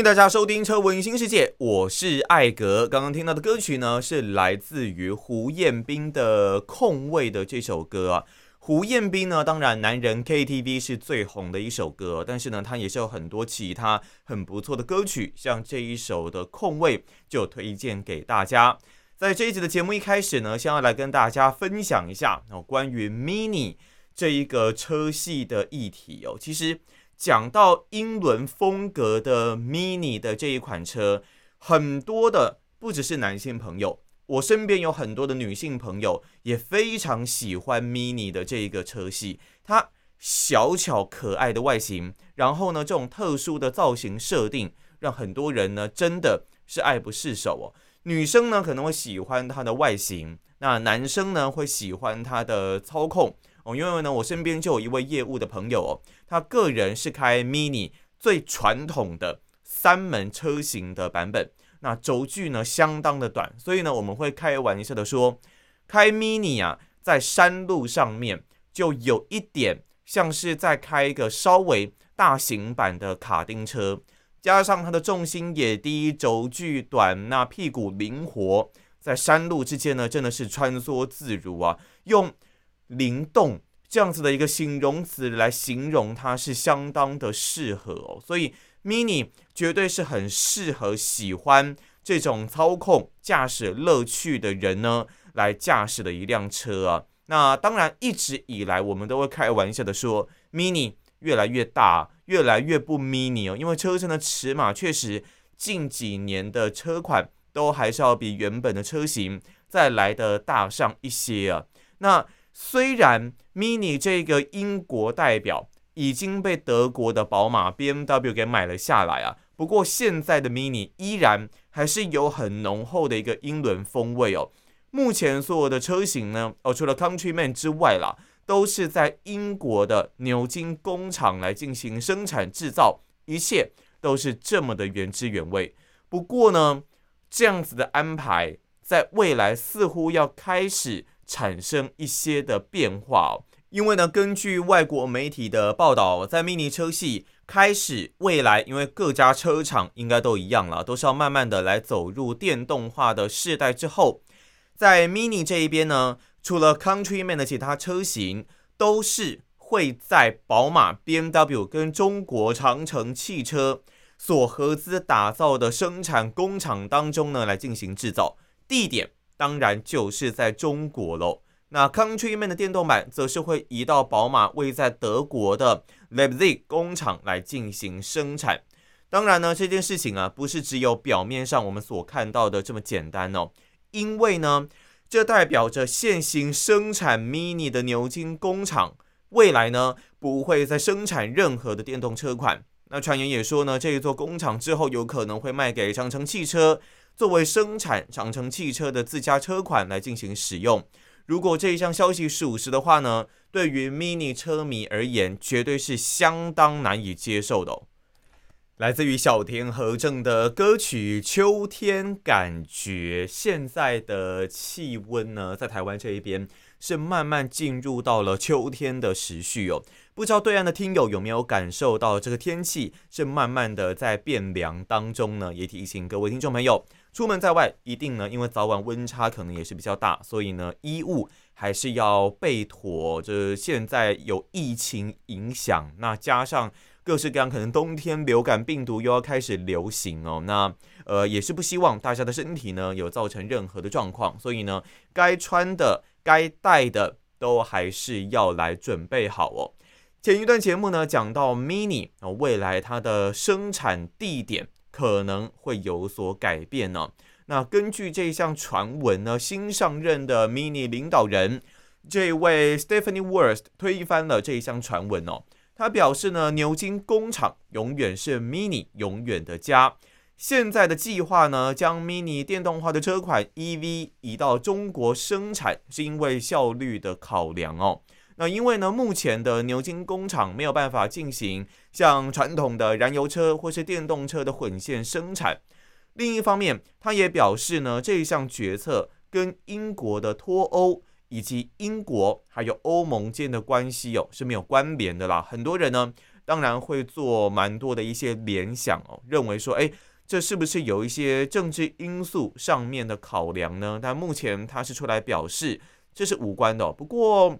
迎大家收听《车闻新世界》，我是艾格。刚刚听到的歌曲呢，是来自于胡彦斌的《空位》的这首歌啊。胡彦斌呢，当然男人 KTV 是最红的一首歌，但是呢，他也是有很多其他很不错的歌曲，像这一首的《空位》就推荐给大家。在这一集的节目一开始呢，先要来跟大家分享一下哦，关于 Mini 这一个车系的议题哦，其实。讲到英伦风格的 Mini 的这一款车，很多的不只是男性朋友，我身边有很多的女性朋友也非常喜欢 Mini 的这一个车系。它小巧可爱的外形，然后呢，这种特殊的造型设定，让很多人呢真的是爱不释手哦。女生呢可能会喜欢它的外形，那男生呢会喜欢它的操控。因为呢，我身边就有一位业务的朋友哦，他个人是开 Mini 最传统的三门车型的版本，那轴距呢相当的短，所以呢，我们会开玩笑的说，开 Mini 啊，在山路上面就有一点像是在开一个稍微大型版的卡丁车，加上它的重心也低，轴距短，那屁股灵活，在山路之间呢，真的是穿梭自如啊，用。灵动这样子的一个形容词来形容它是相当的适合哦，所以 Mini 绝对是很适合喜欢这种操控驾驶乐趣的人呢来驾驶的一辆车啊。那当然一直以来我们都会开玩笑的说，Mini 越来越大，越来越不 Mini 哦，因为车身的尺码确实近几年的车款都还是要比原本的车型再来的大上一些啊。那虽然 Mini 这个英国代表已经被德国的宝马 BMW 给买了下来啊，不过现在的 Mini 依然还是有很浓厚的一个英伦风味哦。目前所有的车型呢，哦，除了 Countryman 之外啦，都是在英国的牛津工厂来进行生产制造，一切都是这么的原汁原味。不过呢，这样子的安排在未来似乎要开始。产生一些的变化哦，因为呢，根据外国媒体的报道，在 Mini 车系开始未来，因为各家车厂应该都一样了，都是要慢慢的来走入电动化的世代之后，在 Mini 这一边呢，除了 Countryman 的其他车型，都是会在宝马、BMW 跟中国长城汽车所合资打造的生产工厂当中呢，来进行制造，地点。当然就是在中国喽。那 Countryman 的电动版则是会移到宝马位在德国的 Leipzig 工厂来进行生产。当然呢，这件事情啊，不是只有表面上我们所看到的这么简单哦。因为呢，这代表着现行生产 Mini 的牛津工厂未来呢，不会再生产任何的电动车款。那传言也说呢，这一座工厂之后有可能会卖给长城汽车。作为生产长城汽车的自家车款来进行使用，如果这一项消息属实的话呢，对于 Mini 车迷而言，绝对是相当难以接受的。来自于小田和正的歌曲《秋天感觉》，现在的气温呢，在台湾这一边是慢慢进入到了秋天的时序哦。不知道对岸的听友有没有感受到这个天气是慢慢的在变凉当中呢？也提醒各位听众朋友。出门在外，一定呢，因为早晚温差可能也是比较大，所以呢，衣物还是要备妥。这现在有疫情影响，那加上各式各样，可能冬天流感病毒又要开始流行哦。那呃，也是不希望大家的身体呢有造成任何的状况，所以呢，该穿的、该带的都还是要来准备好哦。前一段节目呢讲到 Mini 哦，未来它的生产地点。可能会有所改变呢。那根据这项传闻呢，新上任的 Mini 领导人这位 Stephanie Wurst 推翻了这一项传闻哦。他表示呢，牛津工厂永远是 Mini 永远的家。现在的计划呢，将 Mini 电动化的车款 EV 移到中国生产，是因为效率的考量哦。那因为呢，目前的牛津工厂没有办法进行像传统的燃油车或是电动车的混线生产。另一方面，他也表示呢，这一项决策跟英国的脱欧以及英国还有欧盟间的关系哦是没有关联的啦。很多人呢，当然会做蛮多的一些联想哦，认为说，哎。这是不是有一些政治因素上面的考量呢？但目前他是出来表示这是无关的哦。不过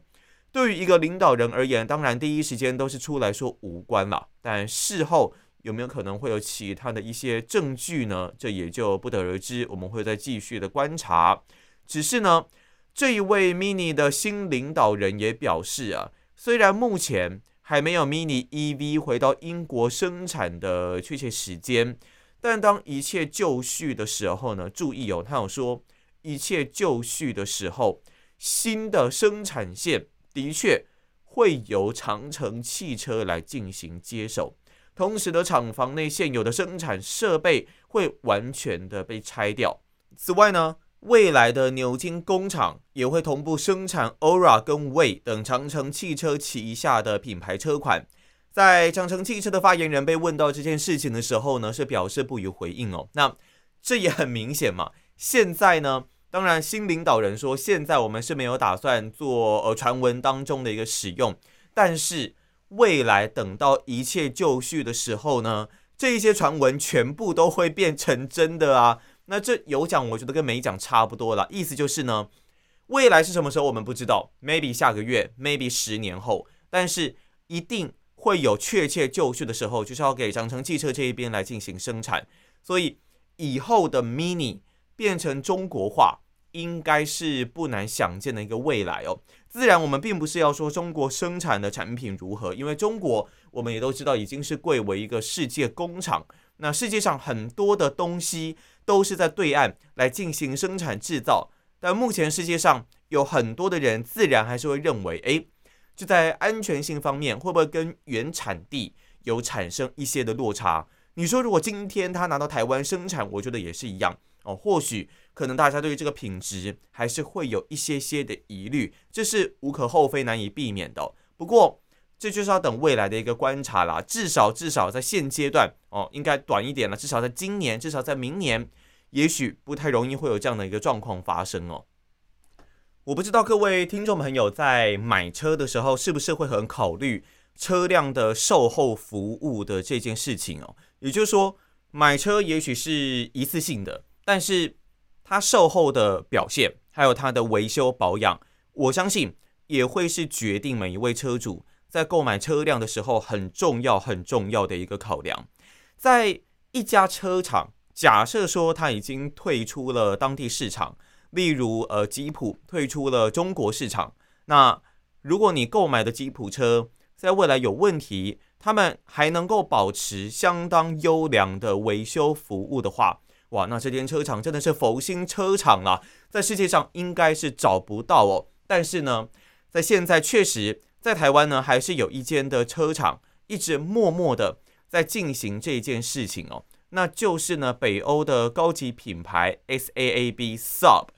对于一个领导人而言，当然第一时间都是出来说无关了。但事后有没有可能会有其他的一些证据呢？这也就不得而知。我们会再继续的观察。只是呢，这一位 Mini 的新领导人也表示啊，虽然目前还没有 Mini EV 回到英国生产的确切时间。但当一切就绪的时候呢？注意哦，他有说一切就绪的时候，新的生产线的确会由长城汽车来进行接手，同时的厂房内现有的生产设备会完全的被拆掉。此外呢，未来的牛津工厂也会同步生产 Aura 跟 Way 等长城汽车旗下的品牌车款。在长城汽车的发言人被问到这件事情的时候呢，是表示不予回应哦。那这也很明显嘛。现在呢，当然新领导人说，现在我们是没有打算做呃传闻当中的一个使用，但是未来等到一切就绪的时候呢，这一些传闻全部都会变成真的啊。那这有讲，我觉得跟没讲差不多了。意思就是呢，未来是什么时候我们不知道，maybe 下个月，maybe 十年后，但是一定。会有确切就绪的时候，就是要给长城汽车这一边来进行生产，所以以后的 Mini 变成中国化，应该是不难想见的一个未来哦。自然，我们并不是要说中国生产的产品如何，因为中国我们也都知道已经是贵为一个世界工厂，那世界上很多的东西都是在对岸来进行生产制造，但目前世界上有很多的人，自然还是会认为，诶。就在安全性方面，会不会跟原产地有产生一些的落差？你说，如果今天他拿到台湾生产，我觉得也是一样哦。或许可能大家对于这个品质还是会有一些些的疑虑，这是无可厚非、难以避免的。不过，这就是要等未来的一个观察啦。至少，至少在现阶段哦，应该短一点了。至少在今年，至少在明年，也许不太容易会有这样的一个状况发生哦。我不知道各位听众朋友在买车的时候是不是会很考虑车辆的售后服务的这件事情哦。也就是说，买车也许是一次性的，但是它售后的表现还有它的维修保养，我相信也会是决定每一位车主在购买车辆的时候很重要很重要的一个考量。在一家车厂，假设说它已经退出了当地市场。例如，呃，吉普退出了中国市场。那如果你购买的吉普车在未来有问题，他们还能够保持相当优良的维修服务的话，哇，那这间车厂真的是佛心车厂啦，在世界上应该是找不到哦。但是呢，在现在确实，在台湾呢，还是有一间的车厂一直默默的在进行这件事情哦。那就是呢，北欧的高级品牌 SAAB Sub。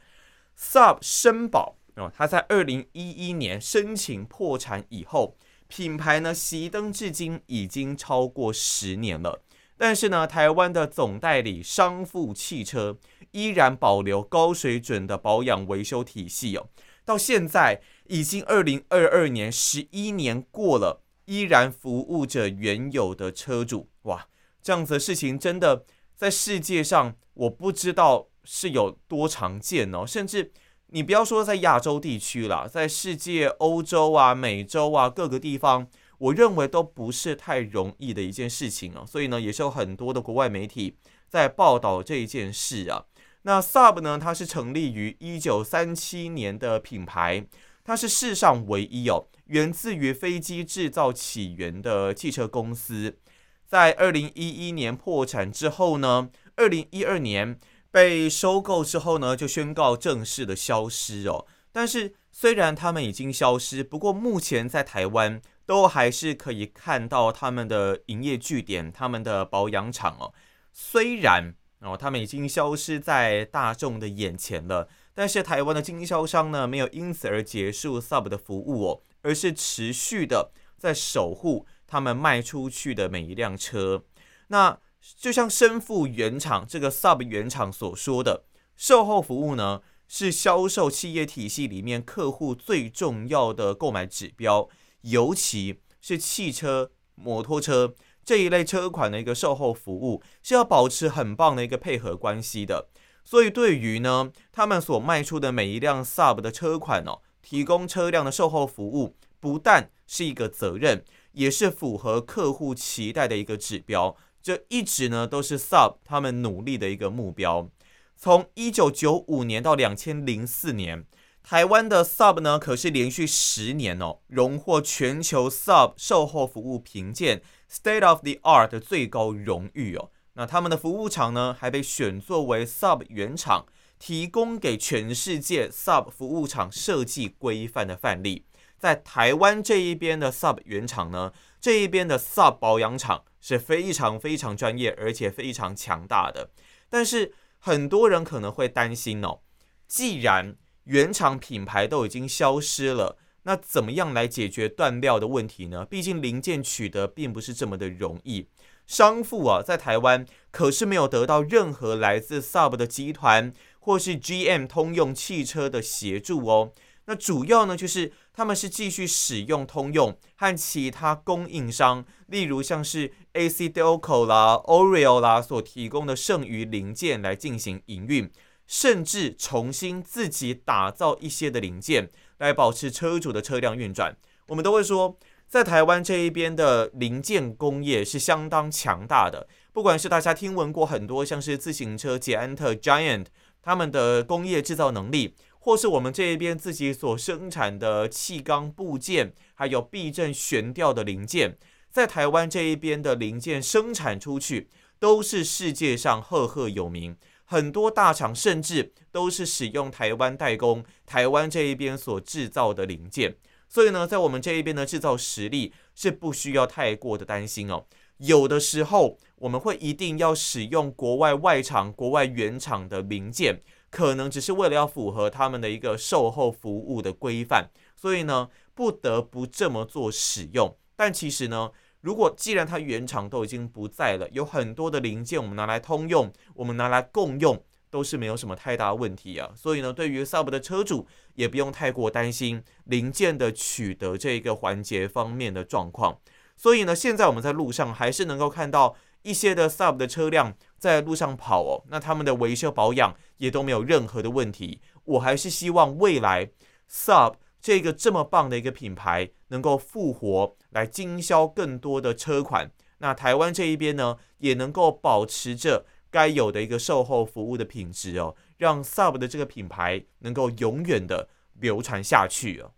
Saab 绅宝哦，它在二零一一年申请破产以后，品牌呢熄灯至今已经超过十年了。但是呢，台湾的总代理商富汽车依然保留高水准的保养维修体系哦。到现在已经二零二二年，十一年过了，依然服务着原有的车主。哇，这样子的事情真的在世界上，我不知道。是有多常见哦，甚至你不要说在亚洲地区啦，在世界欧洲啊、美洲啊各个地方，我认为都不是太容易的一件事情哦。所以呢，也是有很多的国外媒体在报道这一件事啊。那 Sub 呢，它是成立于一九三七年的品牌，它是世上唯一哦，源自于飞机制造起源的汽车公司。在二零一一年破产之后呢，二零一二年。被收购之后呢，就宣告正式的消失哦。但是虽然他们已经消失，不过目前在台湾都还是可以看到他们的营业据点、他们的保养厂哦。虽然哦，他们已经消失在大众的眼前了，但是台湾的经销商呢，没有因此而结束 Sub 的服务哦，而是持续的在守护他们卖出去的每一辆车。那就像身负原厂这个 Sub 原厂所说的，售后服务呢，是销售企业体系里面客户最重要的购买指标，尤其是汽车、摩托车这一类车款的一个售后服务，是要保持很棒的一个配合关系的。所以，对于呢，他们所卖出的每一辆 Sub 的车款哦，提供车辆的售后服务，不但是一个责任，也是符合客户期待的一个指标。这一直呢都是 Sub 他们努力的一个目标。从一九九五年到两千零四年，台湾的 Sub 呢可是连续十年哦，荣获全球 Sub 售后服务评鉴 State of the Art 的最高荣誉哦。那他们的服务厂呢还被选作为 Sub 原厂，提供给全世界 Sub 服务厂设计规范的范例。在台湾这一边的 Sub 原厂呢，这一边的 Sub 保养厂。是非常非常专业，而且非常强大的。但是很多人可能会担心哦，既然原厂品牌都已经消失了，那怎么样来解决断料的问题呢？毕竟零件取得并不是这么的容易。商富啊，在台湾可是没有得到任何来自 Sub 的集团或是 GM 通用汽车的协助哦。那主要呢，就是他们是继续使用通用和其他供应商，例如像是 AC Delco 啦、oriol 啦所提供的剩余零件来进行营运，甚至重新自己打造一些的零件来保持车主的车辆运转。我们都会说，在台湾这一边的零件工业是相当强大的，不管是大家听闻过很多像是自行车捷安特 Giant 他们的工业制造能力。或是我们这一边自己所生产的气缸部件，还有避震悬吊的零件，在台湾这一边的零件生产出去，都是世界上赫赫有名。很多大厂甚至都是使用台湾代工，台湾这一边所制造的零件。所以呢，在我们这一边的制造实力是不需要太过的担心哦。有的时候我们会一定要使用国外外厂、国外原厂的零件。可能只是为了要符合他们的一个售后服务的规范，所以呢，不得不这么做使用。但其实呢，如果既然它原厂都已经不在了，有很多的零件我们拿来通用，我们拿来共用，都是没有什么太大问题啊。所以呢，对于 Sub 的车主也不用太过担心零件的取得这一个环节方面的状况。所以呢，现在我们在路上还是能够看到。一些的 Sub 的车辆在路上跑哦，那他们的维修保养也都没有任何的问题。我还是希望未来 Sub 这个这么棒的一个品牌能够复活，来经销更多的车款。那台湾这一边呢，也能够保持着该有的一个售后服务的品质哦，让 Sub 的这个品牌能够永远的流传下去哦。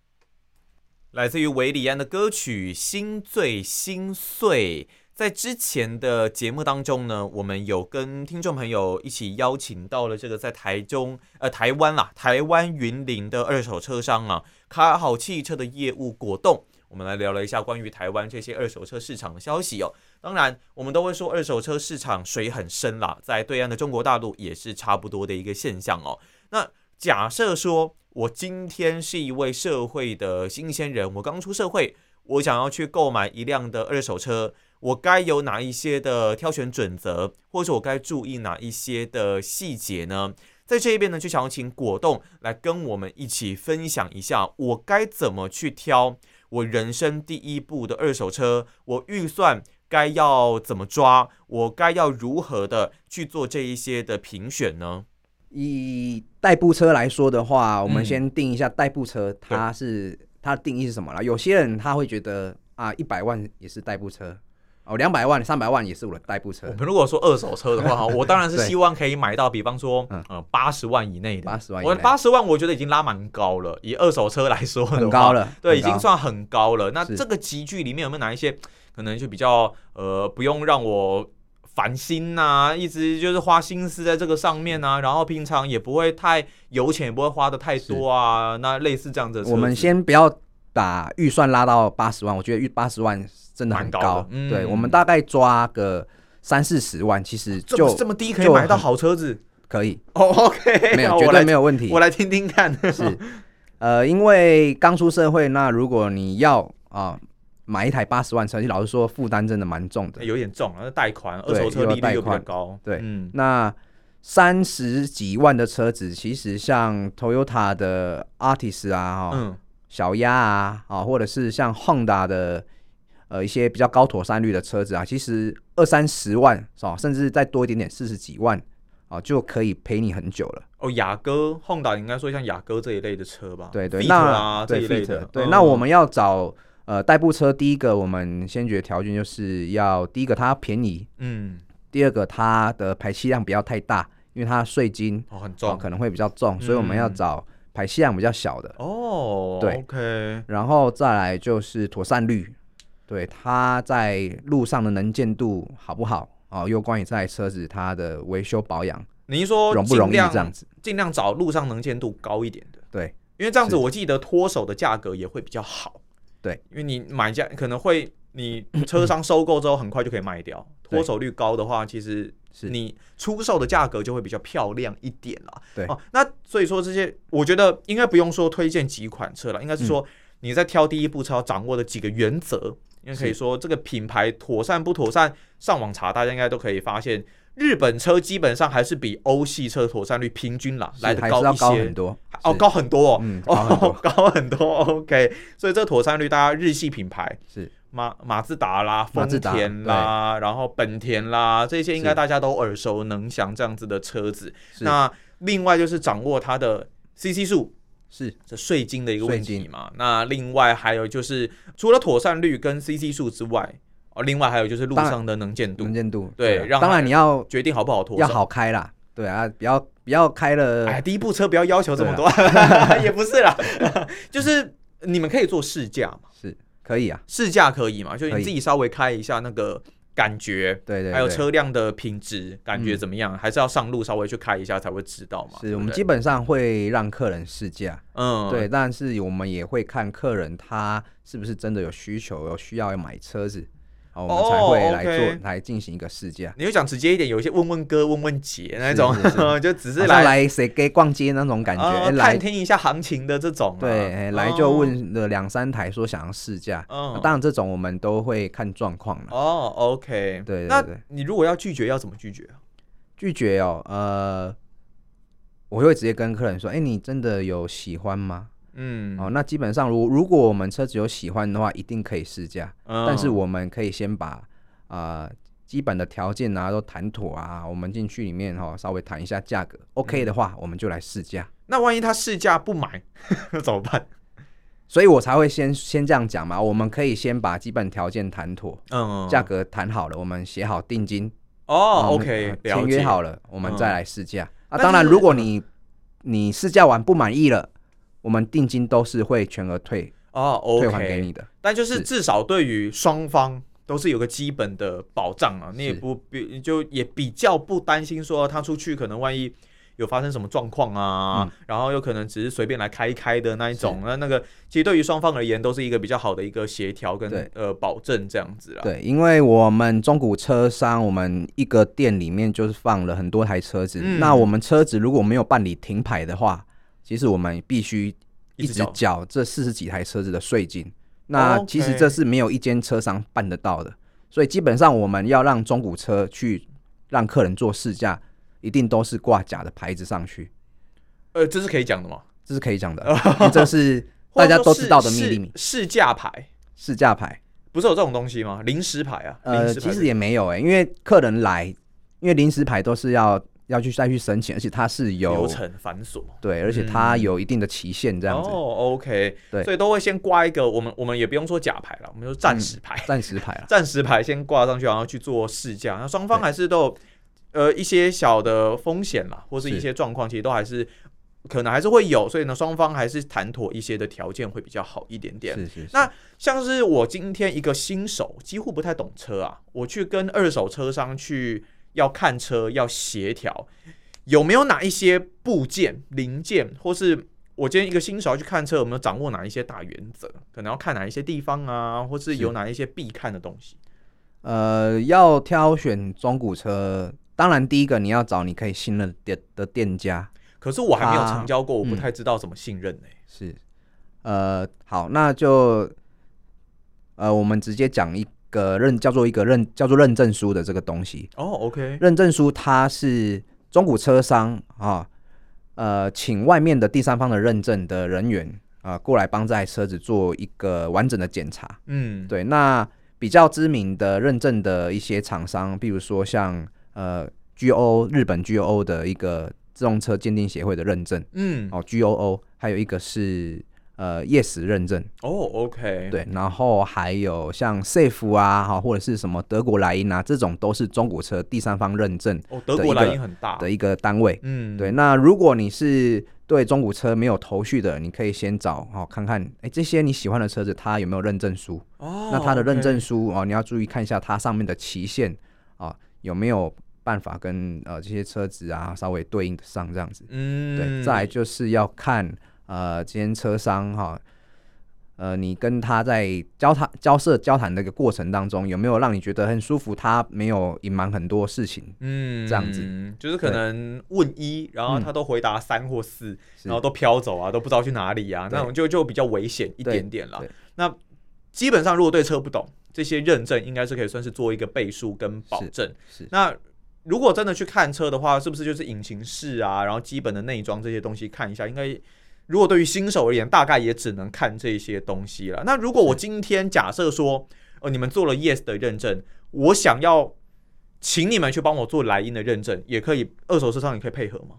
来自于韦礼安的歌曲《心醉心碎》。在之前的节目当中呢，我们有跟听众朋友一起邀请到了这个在台中呃台湾啦，台湾云林的二手车商啊，卡好汽车的业务果冻，我们来聊了一下关于台湾这些二手车市场的消息哦。当然，我们都会说二手车市场水很深啦，在对岸的中国大陆也是差不多的一个现象哦。那假设说我今天是一位社会的新鲜人，我刚出社会，我想要去购买一辆的二手车。我该有哪一些的挑选准则，或者我该注意哪一些的细节呢？在这一边呢，就想要请果冻来跟我们一起分享一下，我该怎么去挑我人生第一部的二手车，我预算该要怎么抓，我该要如何的去做这一些的评选呢？以代步车来说的话，我们先定一下代步车，它是它的定义是什么啦？有些人他会觉得啊，一百万也是代步车。哦，两百万、三百万也是我的代步车。我们如果说二手车的话，哈，我当然是希望可以买到，比方说，呃，八十万以内的。八十万，我八十万，我觉得已经拉蛮高了。以二手车来说，很高了，对，已经算很高了。那这个集聚里面有没有哪一些可能就比较呃，不用让我烦心呐，一直就是花心思在这个上面啊，然后平常也不会太油钱，也不会花的太多啊。那类似这样子，我们先不要把预算拉到八十万，我觉得预八十万。真的很高，高嗯、对，我们大概抓个三四十万，其实就这么低可以买到好车子，可以哦。OK，没有绝对没有问题。我来听听看。是，呃，因为刚出社会，那如果你要啊买一台八十万车，其实老实说负担真的蛮重的，有点重啊。那贷款，二手车利率又比较高。对，嗯，那三十几万的车子，其实像 Toyota 的 Artis 啊，哈，嗯，小鸭啊，啊，或者是像 Honda 的。呃，一些比较高妥善率的车子啊，其实二三十万是吧，甚至再多一点点，四十几万啊，就可以陪你很久了。哦，雅阁、Honda 应该说像雅阁这一类的车吧？对对那这一类的。对，那我们要找呃代步车，第一个我们先决条件就是要第一个它便宜，嗯，第二个它的排气量不要太大，因为它税金哦很重，可能会比较重，所以我们要找排气量比较小的。哦，对，OK，然后再来就是妥善率。对，它在路上的能见度好不好哦？又关于这台车子它的维修保养，您说容不容易这样子？尽量找路上能见度高一点的。对，因为这样子我记得脱手的价格也会比较好。对，因为你买家可能会你车商收购之后很快就可以卖掉，脱手率高的话，其实是你出售的价格就会比较漂亮一点啦。对哦，那所以说这些我觉得应该不用说推荐几款车了，应该是说你在挑第一步车要掌握的几个原则。因为可以说这个品牌妥善不妥善，上网查大家应该都可以发现，日本车基本上还是比欧系车妥善率平均啦来的高一些，高很多哦，高很多，嗯，哦，高很多，OK，所以这个妥善率，大家日系品牌是马马自达啦、丰田啦，然后本田啦，这些应该大家都耳熟能详这样子的车子。那另外就是掌握它的 CC 数。是这税金的一个问题嘛？那另外还有就是，除了妥善率跟 CC 数之外，哦，另外还有就是路上的能见度。能见度对，让当然你要决定好不好妥，要好开啦。对啊，比较比较开了。哎，第一部车不要要求这么多，也不是啦，就是你们可以做试驾嘛，是可以啊，试驾可以嘛，就你自己稍微开一下那个。感觉对对，还有车辆的品质感觉怎么样？还是要上路稍微去开一下才会知道嘛。是我们基本上会让客人试驾，嗯，对，但是我们也会看客人他是不是真的有需求，有需要要买车子，我们才会来做来进行一个试驾。你会讲直接一点，有一些问问哥问问姐那种，就只是来来谁给逛街那种感觉，来听一下行情的这种。对，来就问了两三台，说想要试驾。嗯，当然这种我们都会看状况了。哦，OK，对，那你如果要拒绝，要怎么拒绝啊？拒绝哦，呃，我会直接跟客人说，哎，你真的有喜欢吗？嗯，哦，那基本上如如果我们车子有喜欢的话，一定可以试驾。嗯，但是我们可以先把啊、呃、基本的条件啊都谈妥啊，我们进去里面哈、哦、稍微谈一下价格，OK 的话，嗯、我们就来试驾。那万一他试驾不买，那 怎么办？所以我才会先先这样讲嘛。我们可以先把基本条件谈妥，嗯，价格谈好了，我们写好定金。哦，OK，签约好了，我们再来试驾。嗯、啊，当然，如果你你试驾完不满意了。我们定金都是会全额退哦，okay, 退还给你的。但就是至少对于双方都是有个基本的保障啊，你也不比就也比较不担心说他出去可能万一有发生什么状况啊，嗯、然后有可能只是随便来开一开的那一种，那那个其实对于双方而言都是一个比较好的一个协调跟呃保证这样子啊。对，因为我们中古车商，我们一个店里面就是放了很多台车子，嗯、那我们车子如果没有办理停牌的话。其实我们必须一直缴这四十几台车子的税金，那其实这是没有一间车商办得到的，所以基本上我们要让中古车去让客人做试驾，一定都是挂假的牌子上去。呃，这是可以讲的吗？这是可以讲的，这是大家都知道的秘密。试驾牌，试驾牌不是有这种东西吗？临时牌啊？呃，其实也没有哎、欸，因为客人来，因为临时牌都是要。要去再去申请，而且它是有流程繁琐，对，而且它有一定的期限这样子。哦，OK，对，所以都会先挂一个，我们我们也不用说假牌了，我们就暂时牌，暂时牌啊，暂时牌先挂上去，然后去做试驾。那双方还是都有呃一些小的风险嘛，或是一些状况，其实都还是可能还是会有，所以呢，双方还是谈妥一些的条件会比较好一点点。是是是。那像是我今天一个新手，几乎不太懂车啊，我去跟二手车商去要看车，要协调。有没有哪一些部件、零件，或是我今天一个新手要去看车，有没有掌握哪一些大原则？可能要看哪一些地方啊，或是有哪一些必看的东西？呃，要挑选中古车，当然第一个你要找你可以信任的的店家。可是我还没有成交过，我不太知道怎么信任呢。是，呃，好，那就呃，我们直接讲一个认叫做一个认叫做认证书的这个东西。哦，OK，认证书它是中古车商啊，呃，请外面的第三方的认证的人员啊、呃、过来帮这台车子做一个完整的检查。嗯，对，那。比较知名的认证的一些厂商，比如说像呃 GOO 日本 GOO 的一个自动车鉴定协会的认证，嗯，哦 GOO，还有一个是呃 Yes 认证，哦 OK，对，然后还有像 Safe 啊，哈或者是什么德国莱茵啊，这种都是中古车第三方认证，哦德国莱茵很大的一个单位，嗯，对，那如果你是对中古车没有头绪的，你可以先找哦，看看哎，这些你喜欢的车子它有没有认证书？哦，那它的认证书哦，你要注意看一下它上面的期限啊，有没有办法跟呃这些车子啊稍微对应的上这样子？嗯，对。再来就是要看呃，今天车商哈。呃，你跟他在交谈、交涉、交谈的一个过程当中，有没有让你觉得很舒服？他没有隐瞒很多事情，嗯，这样子，就是可能问一，然后他都回答三或四，嗯，然后都飘走啊，都不知道去哪里啊，那种就就比较危险一点点了。那基本上，如果对车不懂，这些认证应该是可以算是做一个背书跟保证。是，是那如果真的去看车的话，是不是就是引擎室啊，然后基本的内装这些东西看一下，应该。如果对于新手而言，大概也只能看这些东西了。那如果我今天假设说，呃，你们做了 Yes 的认证，我想要请你们去帮我做莱茵的认证，也可以，二手车商也可以配合吗？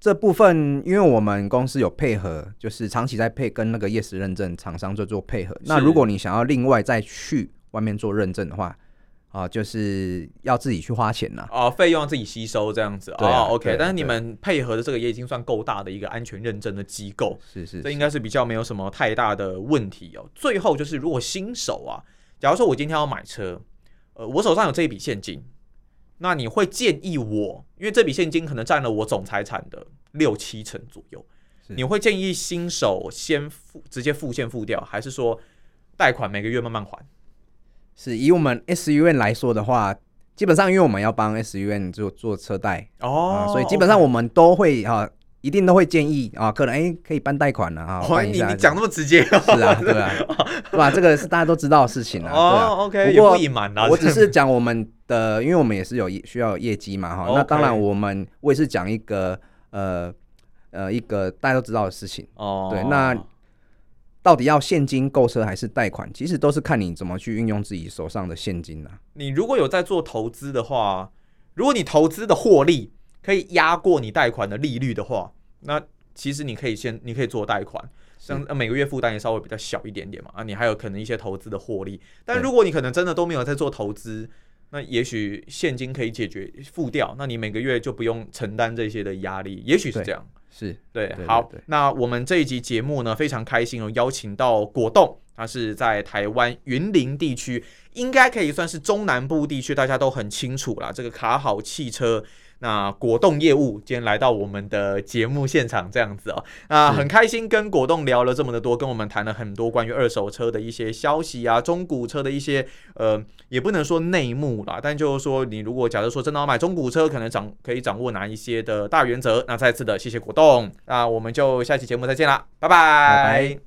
这部分，因为我们公司有配合，就是长期在配跟那个 Yes 认证厂商做做配合。那如果你想要另外再去外面做认证的话，啊，就是要自己去花钱呐！啊，费用要自己吸收这样子。啊，OK。但是你们配合的这个也已经算够大的一个安全认证的机构，是是，这应该是比较没有什么太大的问题哦。最后就是，如果新手啊，假如说我今天要买车，呃，我手上有这一笔现金，那你会建议我，因为这笔现金可能占了我总财产的六七成左右，你会建议新手先付，直接付现付掉，还是说贷款每个月慢慢还？是以我们 SUN 来说的话，基本上因为我们要帮 SUN 做做车贷哦、呃，所以基本上我们都会哈、一定都会建议啊，可能哎、欸、可以办贷款了啊。欢迎你你讲那么直接，是啊，对啊，对吧？这个是大家都知道的事情啊。哦、啊 OK，不过隐瞒了，我只是讲我们的，因为我们也是有需要有业绩嘛哈。那当然我们我也是讲一个呃呃一个大家都知道的事情哦。对，那。到底要现金购车还是贷款？其实都是看你怎么去运用自己手上的现金呐、啊。你如果有在做投资的话，如果你投资的获利可以压过你贷款的利率的话，那其实你可以先，你可以做贷款，像每个月负担也稍微比较小一点点嘛。啊，你还有可能一些投资的获利。但如果你可能真的都没有在做投资，那也许现金可以解决付掉，那你每个月就不用承担这些的压力，也许是这样。是对，好，那我们这一集节目呢，非常开心哦，邀请到果冻，他是在台湾云林地区，应该可以算是中南部地区，大家都很清楚啦，这个卡好汽车。那果冻业务今天来到我们的节目现场，这样子哦，那很开心跟果冻聊了这么的多，跟我们谈了很多关于二手车的一些消息啊，中古车的一些呃，也不能说内幕啦，但就是说你如果假如说真的要买中古车，可能掌可以掌握哪一些的大原则。那再次的谢谢果冻，那我们就下期节目再见啦，拜拜。拜拜。